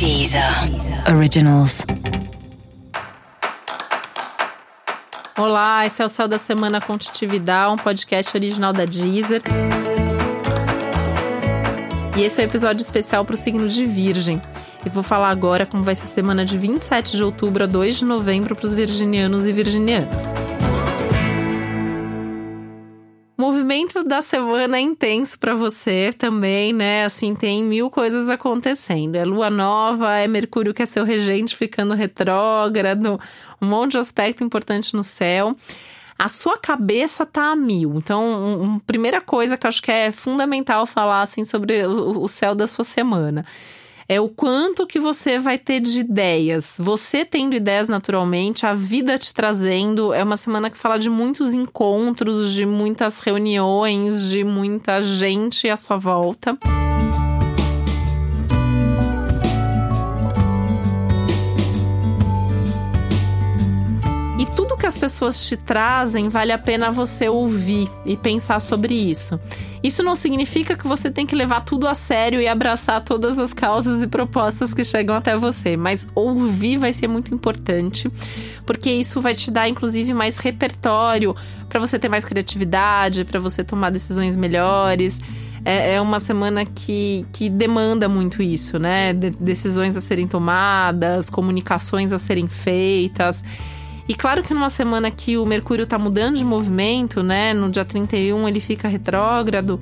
Deezer Originals. Olá, esse é o Céu da Semana Contitividade, um podcast original da Deezer. E esse é o um episódio especial para o signo de Virgem. E vou falar agora como vai ser a semana de 27 de outubro a 2 de novembro para os virginianos e virginianas. O movimento da semana é intenso para você também, né? Assim, tem mil coisas acontecendo. É lua nova, é Mercúrio que é seu regente ficando retrógrado, um monte de aspecto importante no céu. A sua cabeça tá a mil. Então, um, um, primeira coisa que eu acho que é fundamental falar assim sobre o, o céu da sua semana é o quanto que você vai ter de ideias. Você tendo ideias naturalmente, a vida te trazendo. É uma semana que fala de muitos encontros, de muitas reuniões, de muita gente à sua volta. Tudo que as pessoas te trazem vale a pena você ouvir e pensar sobre isso. Isso não significa que você tem que levar tudo a sério e abraçar todas as causas e propostas que chegam até você, mas ouvir vai ser muito importante, porque isso vai te dar inclusive mais repertório para você ter mais criatividade, para você tomar decisões melhores. É, é, uma semana que, que demanda muito isso, né? De decisões a serem tomadas, comunicações a serem feitas. E claro que numa semana que o Mercúrio está mudando de movimento, né? No dia 31 ele fica retrógrado.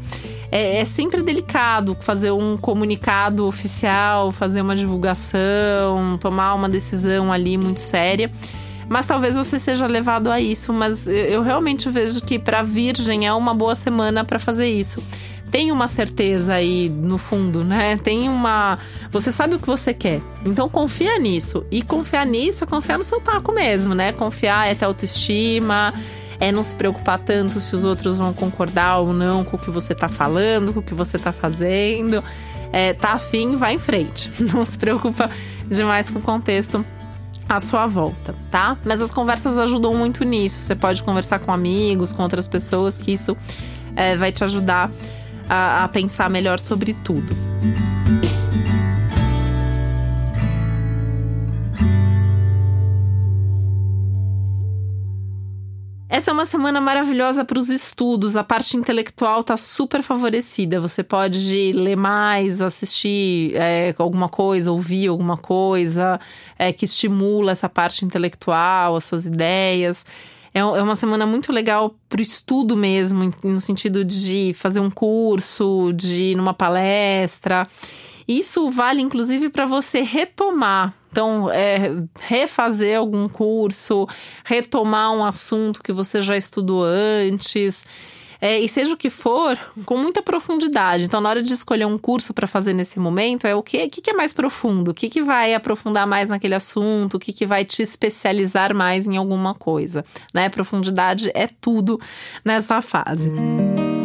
É, é, sempre delicado fazer um comunicado oficial, fazer uma divulgação, tomar uma decisão ali muito séria. Mas talvez você seja levado a isso. Mas eu realmente vejo que para Virgem é uma boa semana para fazer isso tem uma certeza aí no fundo, né? Tem uma. Você sabe o que você quer. Então confia nisso. E confiar nisso é confiar no seu taco mesmo, né? Confiar é ter autoestima. É não se preocupar tanto se os outros vão concordar ou não com o que você tá falando, com o que você tá fazendo. É, tá afim, vai em frente. Não se preocupa demais com o contexto à sua volta, tá? Mas as conversas ajudam muito nisso. Você pode conversar com amigos, com outras pessoas, que isso é, vai te ajudar a, a pensar melhor sobre tudo. Essa é uma semana maravilhosa para os estudos. A parte intelectual está super favorecida. Você pode ler mais, assistir é, alguma coisa, ouvir alguma coisa é, que estimula essa parte intelectual, as suas ideias. É, é uma semana muito legal para o estudo mesmo, no sentido de fazer um curso, de ir numa palestra. Isso vale inclusive para você retomar. Então, é, refazer algum curso, retomar um assunto que você já estudou antes. É, e seja o que for, com muita profundidade. Então, na hora de escolher um curso para fazer nesse momento, é o que, o que é mais profundo? O que, que vai aprofundar mais naquele assunto? O que, que vai te especializar mais em alguma coisa? Né? Profundidade é tudo nessa fase. Música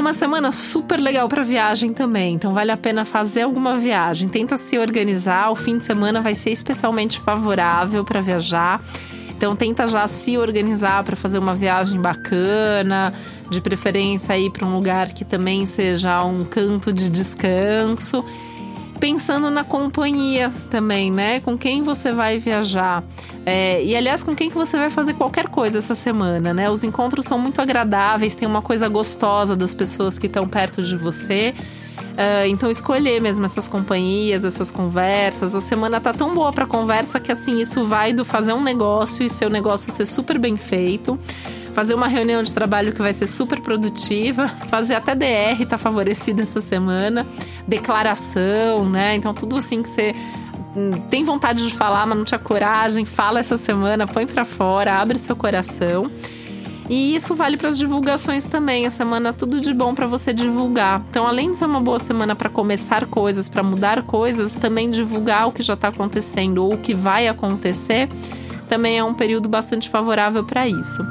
uma semana super legal para viagem também, então vale a pena fazer alguma viagem. Tenta se organizar, o fim de semana vai ser especialmente favorável para viajar. Então tenta já se organizar para fazer uma viagem bacana, de preferência ir para um lugar que também seja um canto de descanso pensando na companhia também, né? Com quem você vai viajar. É, e aliás, com quem que você vai fazer qualquer coisa essa semana, né? Os encontros são muito agradáveis, tem uma coisa gostosa das pessoas que estão perto de você. Uh, então escolher mesmo essas companhias, essas conversas. A semana tá tão boa para conversa que assim isso vai do fazer um negócio e seu negócio ser super bem feito fazer uma reunião de trabalho que vai ser super produtiva, fazer até DR tá favorecida essa semana, declaração, né? Então tudo assim que você tem vontade de falar, mas não tinha coragem, fala essa semana, põe para fora, abre seu coração. E isso vale para as divulgações também. A semana tudo de bom para você divulgar. Então, além de ser uma boa semana para começar coisas, para mudar coisas, também divulgar o que já está acontecendo ou o que vai acontecer, também é um período bastante favorável para isso.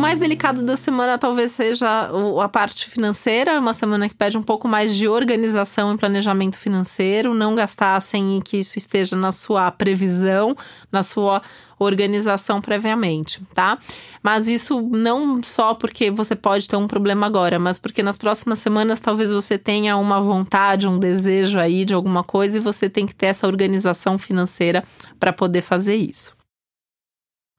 Mais delicado da semana talvez seja a parte financeira, uma semana que pede um pouco mais de organização e planejamento financeiro, não gastar sem que isso esteja na sua previsão, na sua organização previamente, tá? Mas isso não só porque você pode ter um problema agora, mas porque nas próximas semanas talvez você tenha uma vontade, um desejo aí de alguma coisa e você tem que ter essa organização financeira para poder fazer isso.